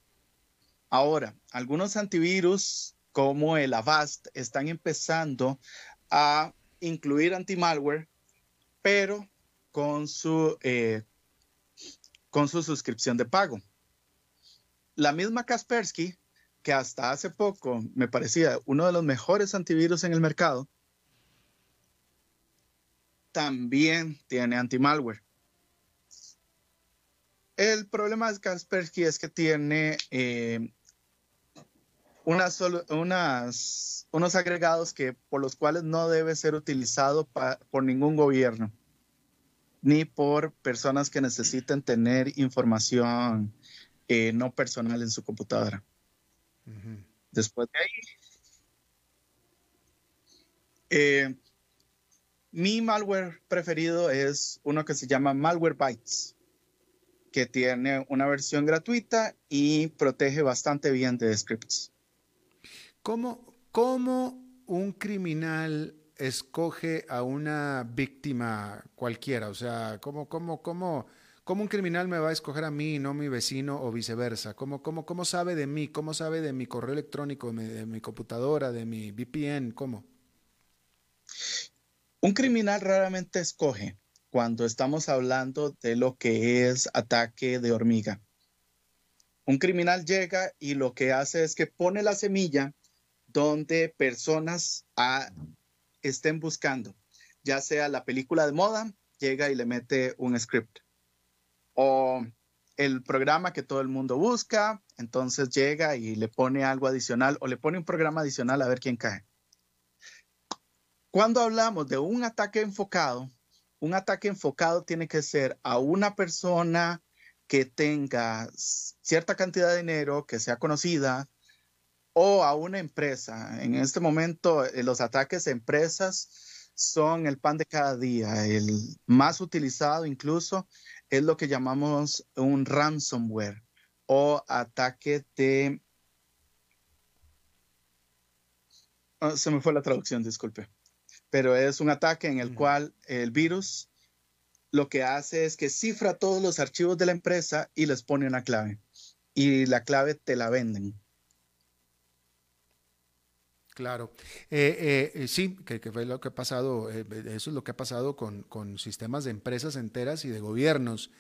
Ahora, algunos antivirus como el Avast están empezando a incluir anti-malware, pero con su, eh, con su suscripción de pago. La misma Kaspersky, que hasta hace poco me parecía uno de los mejores antivirus en el mercado, también tiene anti-malware. El problema de Kaspersky es que tiene eh, unas, unas, unos agregados que, por los cuales no debe ser utilizado por ningún gobierno, ni por personas que necesiten tener información eh, no personal en su computadora. Después de ahí, eh, mi malware preferido es uno que se llama Malware Bytes, que tiene una versión gratuita y protege bastante bien de scripts. ¿Cómo, ¿Cómo un criminal escoge a una víctima cualquiera? O sea, ¿cómo, cómo, cómo, cómo un criminal me va a escoger a mí y no mi vecino o viceversa? ¿Cómo, cómo, cómo sabe de mí? ¿Cómo sabe de mi correo electrónico, de mi computadora, de mi VPN? ¿Cómo? Un criminal raramente escoge cuando estamos hablando de lo que es ataque de hormiga. Un criminal llega y lo que hace es que pone la semilla donde personas ah, estén buscando, ya sea la película de moda, llega y le mete un script. O el programa que todo el mundo busca, entonces llega y le pone algo adicional o le pone un programa adicional a ver quién cae. Cuando hablamos de un ataque enfocado, un ataque enfocado tiene que ser a una persona que tenga cierta cantidad de dinero, que sea conocida, o a una empresa. En este momento, eh, los ataques a empresas son el pan de cada día. El más utilizado incluso es lo que llamamos un ransomware o ataque de... Ah, se me fue la traducción, disculpe. Pero es un ataque en el cual el virus lo que hace es que cifra todos los archivos de la empresa y les pone una clave. Y la clave te la venden. Claro. Eh, eh, sí, que, fue lo que ha pasado, eh, eso es lo que ha pasado con, sistemas de empresas enteras y de gobiernos.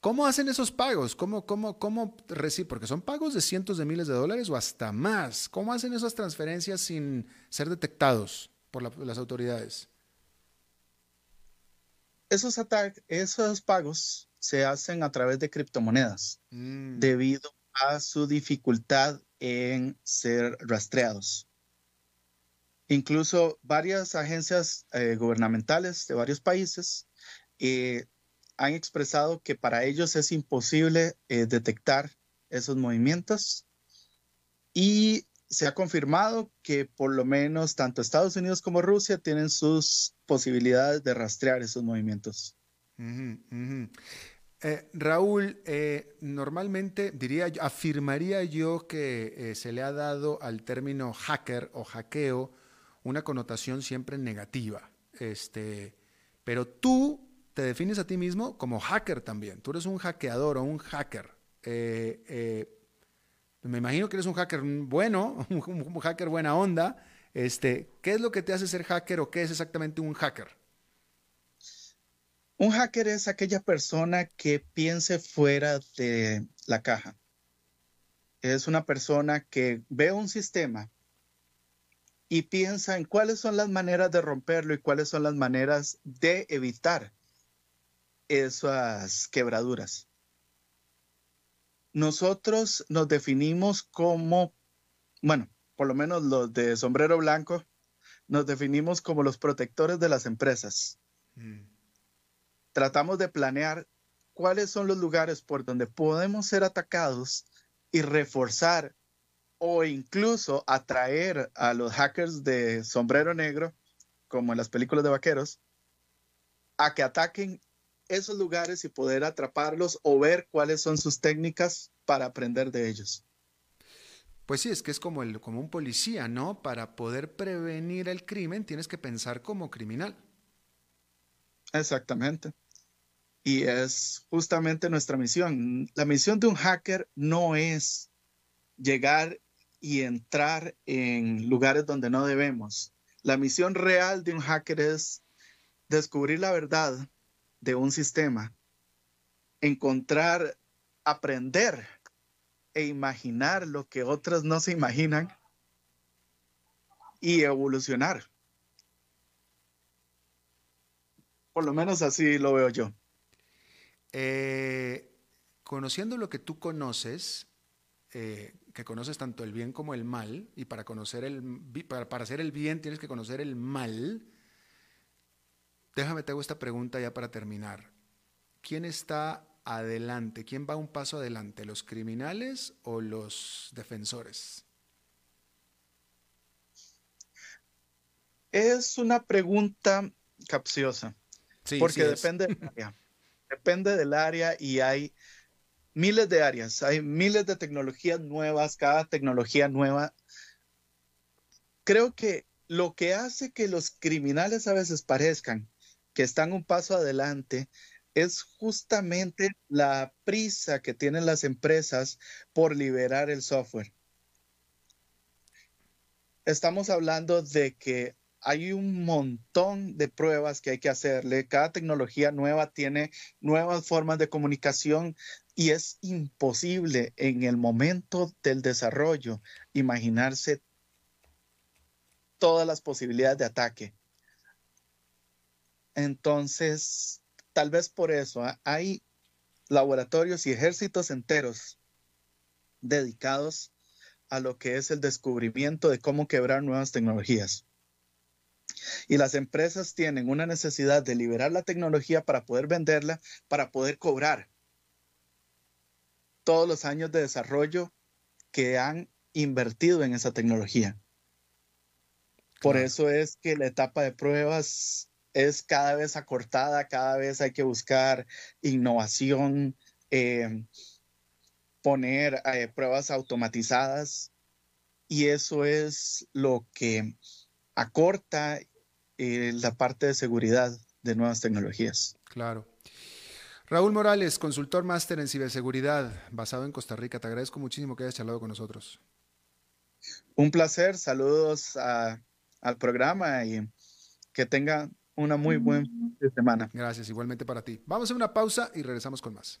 ¿Cómo hacen esos pagos? ¿Cómo, cómo, cómo reciben? Porque son pagos de cientos de miles de dólares o hasta más. ¿Cómo hacen esas transferencias sin ser detectados por las autoridades? Esos, esos pagos se hacen a través de criptomonedas mm. debido a su dificultad en ser rastreados. Incluso varias agencias eh, gubernamentales de varios países eh, han expresado que para ellos es imposible eh, detectar esos movimientos y se ha confirmado que por lo menos tanto Estados Unidos como Rusia tienen sus posibilidades de rastrear esos movimientos. Raúl, normalmente diría, afirmaría yo que se le ha dado al término hacker o hackeo una connotación siempre negativa. Este, pero tú te defines a ti mismo como hacker también. Tú eres un hackeador o un hacker. Eh, eh, me imagino que eres un hacker bueno, un, hacker buena onda. Este, ¿Qué es lo que te hace ser hacker o qué es exactamente un hacker? Un hacker es aquella persona que piense fuera de la caja. Es una persona que ve un sistema y piensa en cuáles son las maneras de romperlo y cuáles son las maneras de evitar esas quebraduras. Nosotros nos definimos como, bueno, por lo menos los de sombrero blanco, nos definimos como los protectores de las empresas. Mm. Tratamos de planear cuáles son los lugares por donde podemos ser atacados y reforzar o incluso atraer a los hackers de sombrero negro, como en las películas de vaqueros, a que ataquen esos lugares y poder atraparlos o ver cuáles son sus técnicas para aprender de ellos. Pues sí, es que es como, el, como un policía, ¿no? Para poder prevenir el crimen tienes que pensar como criminal. Exactamente. Y es justamente nuestra misión. La misión de un hacker no es llegar y entrar en lugares donde no debemos. La misión real de un hacker es descubrir la verdad de un sistema, encontrar, aprender e imaginar lo que otros no se imaginan y evolucionar. Por lo menos así lo veo yo. Eh, conociendo lo que tú conoces, eh, que conoces tanto el bien como el mal, y para conocer el para, para hacer el bien tienes que conocer el mal. Déjame te hago esta pregunta ya para terminar. ¿Quién está adelante? ¿Quién va un paso adelante? ¿Los criminales o los defensores? Es una pregunta capciosa. porque depende del área. Depende del área y hay miles de áreas, hay miles de tecnologías nuevas, cada tecnología nueva. Creo que lo que hace que los criminales a veces parezcan que están un paso adelante es justamente la prisa que tienen las empresas por liberar el software. Estamos hablando de que hay un montón de pruebas que hay que hacerle. Cada tecnología nueva tiene nuevas formas de comunicación y es imposible en el momento del desarrollo imaginarse todas las posibilidades de ataque. Entonces, tal vez por eso ¿ah? hay laboratorios y ejércitos enteros dedicados a lo que es el descubrimiento de cómo quebrar nuevas tecnologías. Y las empresas tienen una necesidad de liberar la tecnología para poder venderla, para poder cobrar todos los años de desarrollo que han invertido en esa tecnología. Por eso es que la etapa de pruebas es cada vez acortada, cada vez hay que buscar innovación, eh, poner eh, pruebas automatizadas y eso es lo que acorta eh, la parte de seguridad de nuevas tecnologías. Claro. Raúl Morales, consultor máster en ciberseguridad, basado en Costa Rica. Te agradezco muchísimo que hayas charlado con nosotros. Un placer, saludos al programa y que tenga una muy buena semana. Gracias, igualmente para ti. Vamos a una pausa y regresamos con más.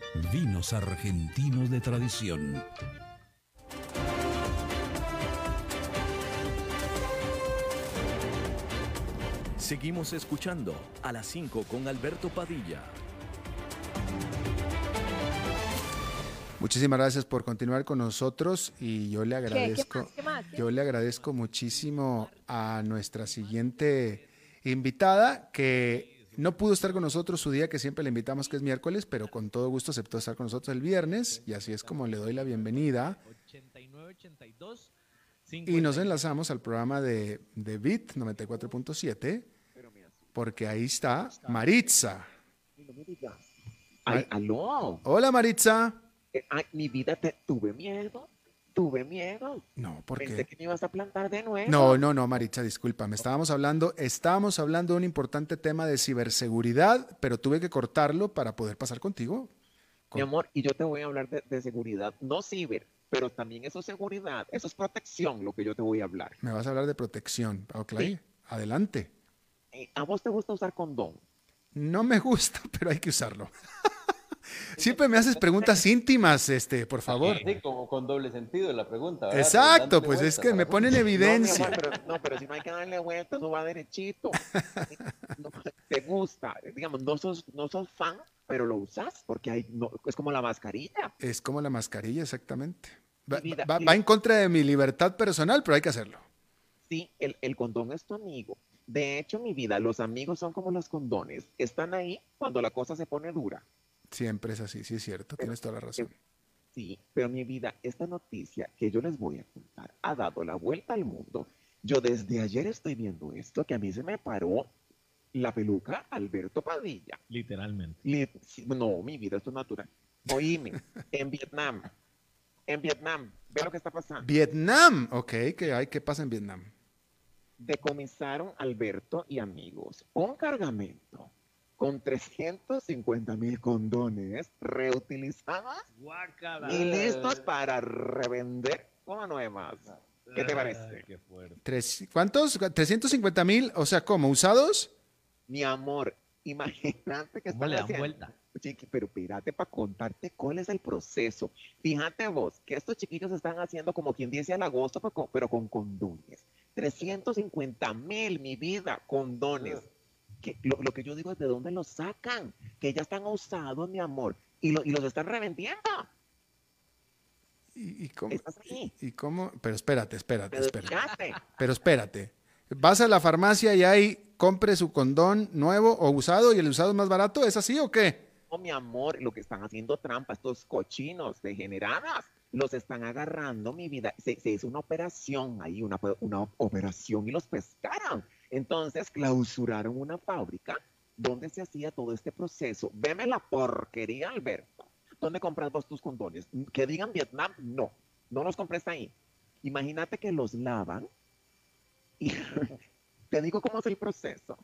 Vinos argentinos de tradición. Seguimos escuchando a las 5 con Alberto Padilla. Muchísimas gracias por continuar con nosotros y yo le agradezco, yo le agradezco muchísimo a nuestra siguiente invitada que no pudo estar con nosotros su día que siempre le invitamos, que es miércoles, pero con todo gusto aceptó estar con nosotros el viernes y así es como le doy la bienvenida. Y nos enlazamos al programa de, de BIT 94.7 porque ahí está Maritza. Ay, aló. Hola Maritza. Eh, ay, mi vida, te tuve miedo. Tuve miedo. No, porque. Pensé que me ibas a plantar de nuevo. No, no, no, Maritza, discúlpame. Estábamos hablando, estábamos hablando de un importante tema de ciberseguridad, pero tuve que cortarlo para poder pasar contigo. Mi amor, y yo te voy a hablar de, seguridad, no ciber, pero también eso es seguridad, eso es protección, lo que yo te voy a hablar. Me vas a hablar de protección, ok. Adelante. Eh, ¿A vos te gusta usar condón? No me gusta, pero hay que usarlo. Siempre me haces preguntas íntimas, este, por favor. Sí, como con doble sentido la pregunta. Exacto, pues es que me pone en evidencia. No, pero, si no hay que darle vuelta, no va derechito. te gusta, digamos, no sos, no sos fan, pero lo usas porque hay, no, es como la mascarilla. Es como la mascarilla, exactamente. Va, en contra de mi libertad personal, pero hay que hacerlo. Sí, el, el condón es tu amigo. De hecho, mi vida, los amigos son como los condones. Están ahí cuando la cosa se pone dura. Siempre es así, sí es cierto, tienes toda la razón. Sí, pero mi vida, esta noticia que yo les voy a contar ha dado la vuelta al mundo. Yo desde ayer estoy viendo esto, que a mí se me paró la peluca Alberto Padilla. Literalmente. no, mi vida, esto es natural. Oíme, en Vietnam, en Vietnam, ve lo que está pasando. Vietnam, ok, ¿qué hay? ¿Qué pasa en Vietnam? Decomisaron Alberto y amigos un cargamento con 350 mil condones reutilizados y listos para revender como nuevas. ¿Qué te parece? Tres, ¿Cuántos? ¿350 mil? O sea, ¿cómo? ¿Usados? Mi amor, imagínate que están haciendo. vuelta? pero espérate para contarte cuál es el proceso. Fíjate vos que estos chiquillos están haciendo como quien dice al agosto, pero con condones. 350 mil, mi vida, condones lo, que yo digo es de dónde los sacan, que ya están usados, mi amor, y, los están revendiendo. ¿Y, cómo, y, cómo? Pero espérate, espérate, espérate. Pero espérate. Vas a la farmacia y ahí compre su condón nuevo o usado y el usado es más barato, ¿es así o qué? No, mi amor, lo que están haciendo trampa, estos cochinos degeneradas, los están agarrando, mi vida. Se, hizo una operación ahí, una, una operación y los pescaron Entonces clausuraron una fábrica donde se hacía todo este proceso. Veme la porquería, Alberto. ¿Dónde compras vos tus condones? Que digan Vietnam, no. No los compres ahí. Imagínate que los lavan y te digo cómo es el proceso.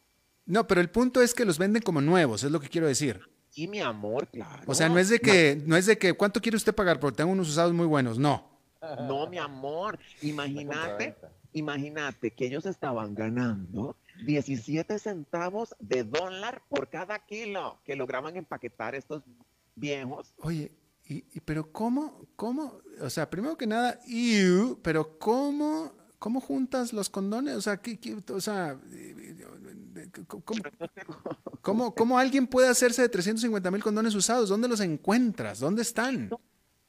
No, pero el punto es que los venden como nuevos, es lo que quiero decir. Sí, mi amor, claro. O sea, no es de que, no es de que, ¿cuánto quiere usted pagar? Porque tengo unos usados muy buenos. No. No, mi amor. Imagínate, imagínate que ellos estaban ganando 17 centavos de dólar por cada kilo que lograban empaquetar estos viejos. Oye, y, pero ¿cómo, cómo? O sea, primero que nada, pero ¿cómo, cómo juntas los condones? O sea, ¿qué, o sea, ¿cómo, cómo, alguien puede hacerse de 350 mil condones usados? ¿Dónde los encuentras? ¿Dónde están?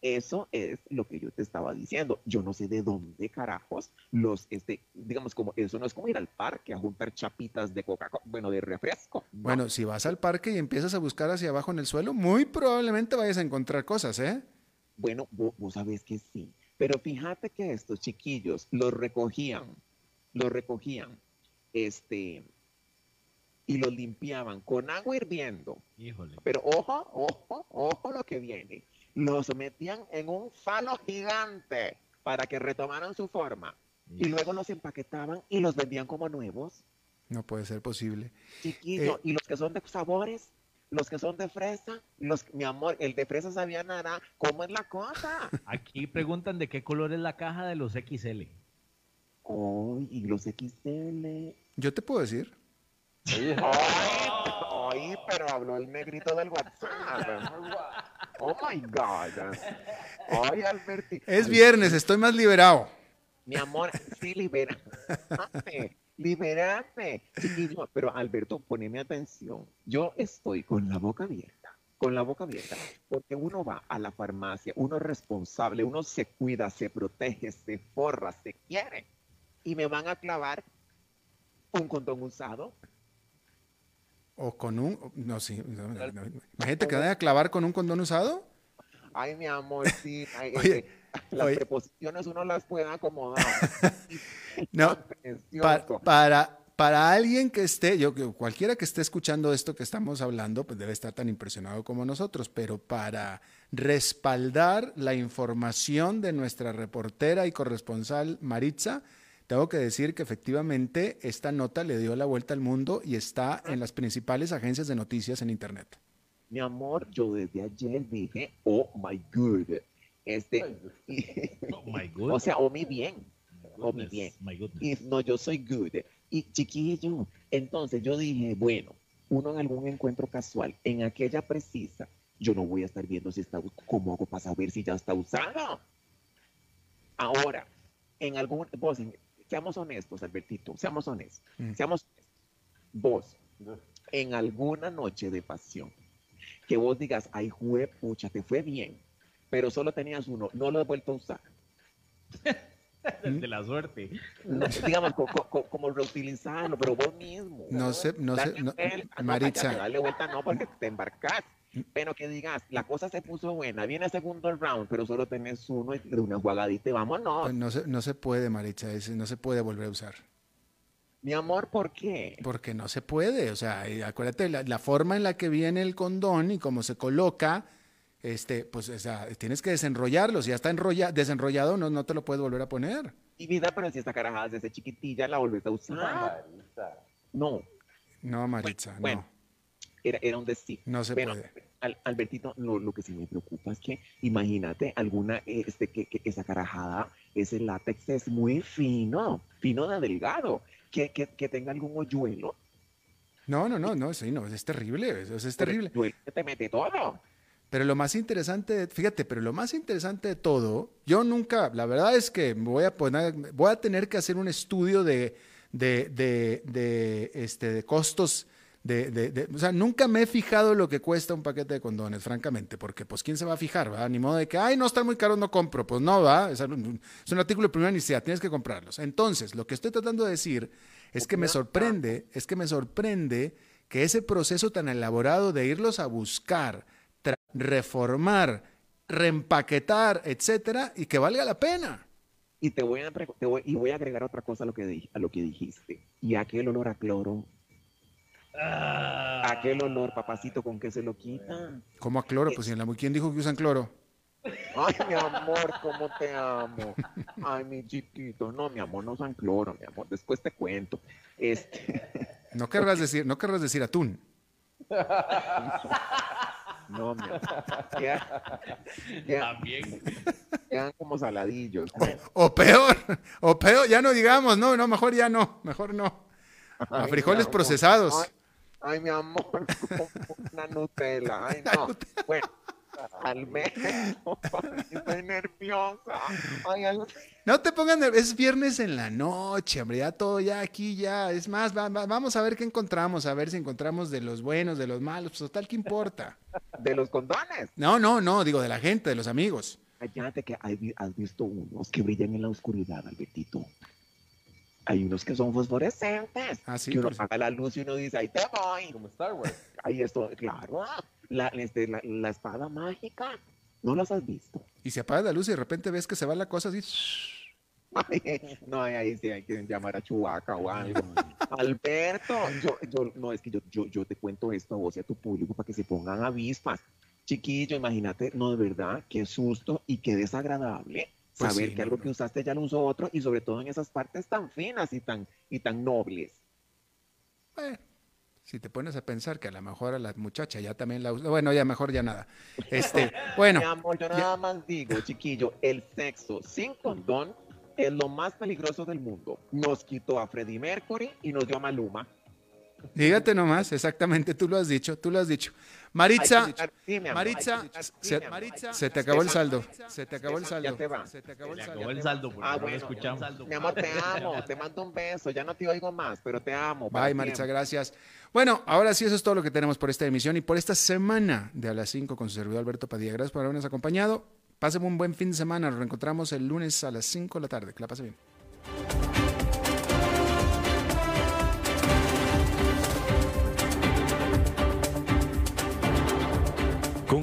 Eso es lo que yo te estaba diciendo. Yo no sé de dónde carajos los, este, digamos, como eso no es como ir al parque a juntar chapitas de Coca-Cola, bueno, de refresco. Bueno, si vas al parque y empiezas a buscar hacia abajo en el suelo, muy probablemente vayas a encontrar cosas, ¿eh? Bueno, vos, vos sabés que sí. Pero fíjate que estos chiquillos los recogían, los recogían, este, y los limpiaban con agua hirviendo. Híjole. Pero ojo, ojo, ojo lo que viene los metían en un falo gigante para que retomaran su forma y luego los empaquetaban y los vendían como nuevos. No puede ser posible. Chiquillo, eh, y los que son de sabores, los que son de fresa, los, mi amor, el de fresa sabía nada, ¿cómo es la cosa? Aquí preguntan de qué color es la caja de los XL. Oh, y los XL. Yo te puedo decir. Ay, pero habló el negrito del WhatsApp. Oh my God. Ay, Alberti. Es viernes, estoy más liberado. Mi amor, sí, libérate. Libérate. pero Alberto, poneme atención. Yo estoy con la boca abierta. Con la boca abierta. Porque uno va a la farmacia, uno es responsable, uno se cuida, se protege, se forra, se quiere. Y me van a clavar un condón usado, o con un. No, sí. Imagínate que vaya a clavar con un condón usado. Ay, mi amor, sí. Oye, las preposiciones uno las puede acomodar. no, para, para, alguien que esté, yo cualquiera que esté escuchando esto que estamos hablando, pues debe estar tan impresionado como nosotros, pero para respaldar la información de nuestra reportera y corresponsal Maritza, tengo que decir que efectivamente esta nota le dio la vuelta al mundo y está en las principales agencias de noticias en Internet. Mi amor, yo desde ayer dije, oh my god. Este, oh my god. o sea, oh mi bien. Oh mi bien. Y no, yo soy good. Y chiquillo, entonces yo dije, bueno, uno en algún encuentro casual, en aquella precisa, yo no voy a estar viendo si está, cómo hago para saber si ya está usado. Ahora, en algún, vos, seamos honestos, Albertito, seamos honestos, mm. seamos honestos. Vos, en alguna noche de pasión, que vos digas, ay, pucha, te fue bien, pero solo tenías uno, no lo he vuelto a usar. de la suerte. digamos, como reutilizarlo, pero vos mismo. No sé, no sé, no, Maritza. Dale vuelta no, porque te embarcas. Pero que digas, la cosa se puso buena, viene el segundo round, pero solo tenés uno y de una jugadita y vámonos. Pues no se, no se puede, Maritza, no se puede volver a usar. Mi amor, ¿por qué? Porque no se puede, o sea, acuérdate, la, forma en la que viene el condón y cómo se coloca, este, pues, o sea, tienes que desenrollarlo, si ya está enrolla, desenrollado, no, no te lo puedes volver a poner. Y vida, pero si está carajada desde chiquitilla, la volvés a usar. No. No, Maritza, no era, un destino. No se puede. Albertito, lo, que sí me preocupa es que imagínate alguna, este, que, que esa carajada, ese látex es muy fino, fino de delgado, que, que, tenga algún hoyuelo. No, no, no, no, sí, no, es terrible, eso es terrible. te mete todo. Pero lo más interesante, fíjate, pero lo más interesante de todo, yo nunca, la verdad es que voy a poner, voy a tener que hacer un estudio de, de, de, de, este, de costos de, o sea, nunca me he fijado lo que cuesta un paquete de condones, francamente, porque pues quién se va a fijar, ¿va? Ni modo de que, ay, no están muy caros, no compro. Pues no, va, es, un, artículo de primera necesidad, tienes que comprarlos. Entonces, lo que estoy tratando de decir es que me sorprende, es que me sorprende que ese proceso tan elaborado de irlos a buscar, reformar, reempaquetar, etcétera, y que valga la pena. Y te voy a, te voy, y voy a agregar otra cosa a lo que, a lo que dijiste. Y aquel olor a cloro. Ah. Aquel olor, papacito, ¿con qué se lo quita? ¿Cómo a cloro? Pues en la ¿quién dijo que usan cloro? Ay, mi amor, cómo te amo. Ay, mi chiquito. No, mi amor, no usan cloro, mi amor. Después te cuento. Este. No querrás decir, no querrás decir atún. No, mi amor. También. Quedan como saladillos. O, peor, o peor, ya no digamos, no, no, mejor ya no, mejor no. A frijoles procesados. Ay, mi amor, una Nutella. Ay, no. Bueno, al menos estoy nerviosa. No te pongan es viernes en la noche, hombre, ya todo ya aquí ya, es más, vamos a ver qué encontramos, a ver si encontramos de los buenos, de los malos, pues total, ¿qué importa? ¿De los condones? No, no, no, digo de la gente, de los amigos. Cállate que has visto unos que brillan en la oscuridad, Albertito. Hay unos que son fosforescentes. Ah, sí, que uno apaga la luz y uno dice, ahí te voy. Como Star Wars. Ahí esto, claro. La, este, la, espada mágica. ¿No las has visto? Y se apaga la luz y de repente ves que se va la cosa así. no, ahí sí hay que llamar a Chubaca o algo. Alberto, yo, yo, no, es que yo, yo, yo te cuento esto a vos y a tu público para que se pongan avispas. Chiquillo, imagínate, no, de verdad, qué susto y qué desagradable pues saber que algo que usaste ya lo usó otro y sobre todo en esas partes tan finas y tan, y tan nobles. Bueno, si te pones a pensar que a lo mejor a la muchacha ya también la usó, bueno, ya mejor ya nada. Este, bueno. Mi amor, yo nada más digo, chiquillo, el sexo sin condón es lo más peligroso del mundo. Nos quitó a Freddie Mercury y nos dio a Maluma. Dígate nomás, exactamente, tú lo has dicho, tú lo has dicho. Maritza, Maritza, se, te acabó el saldo. Se te acabó el saldo. Se te acabó el saldo. ah, bueno, escuchamos. Mi amor, te amo. Te mando un beso. Ya no te oigo más, pero te amo. Bye, Maritza, gracias. Bueno, ahora sí, eso es todo lo que tenemos por esta emisión y por esta semana de a las 5 con su servidor Alberto Padilla. Gracias por habernos acompañado. Pásenme un buen fin de semana. Nos reencontramos el lunes a las 5 de la tarde. Que la pase bien.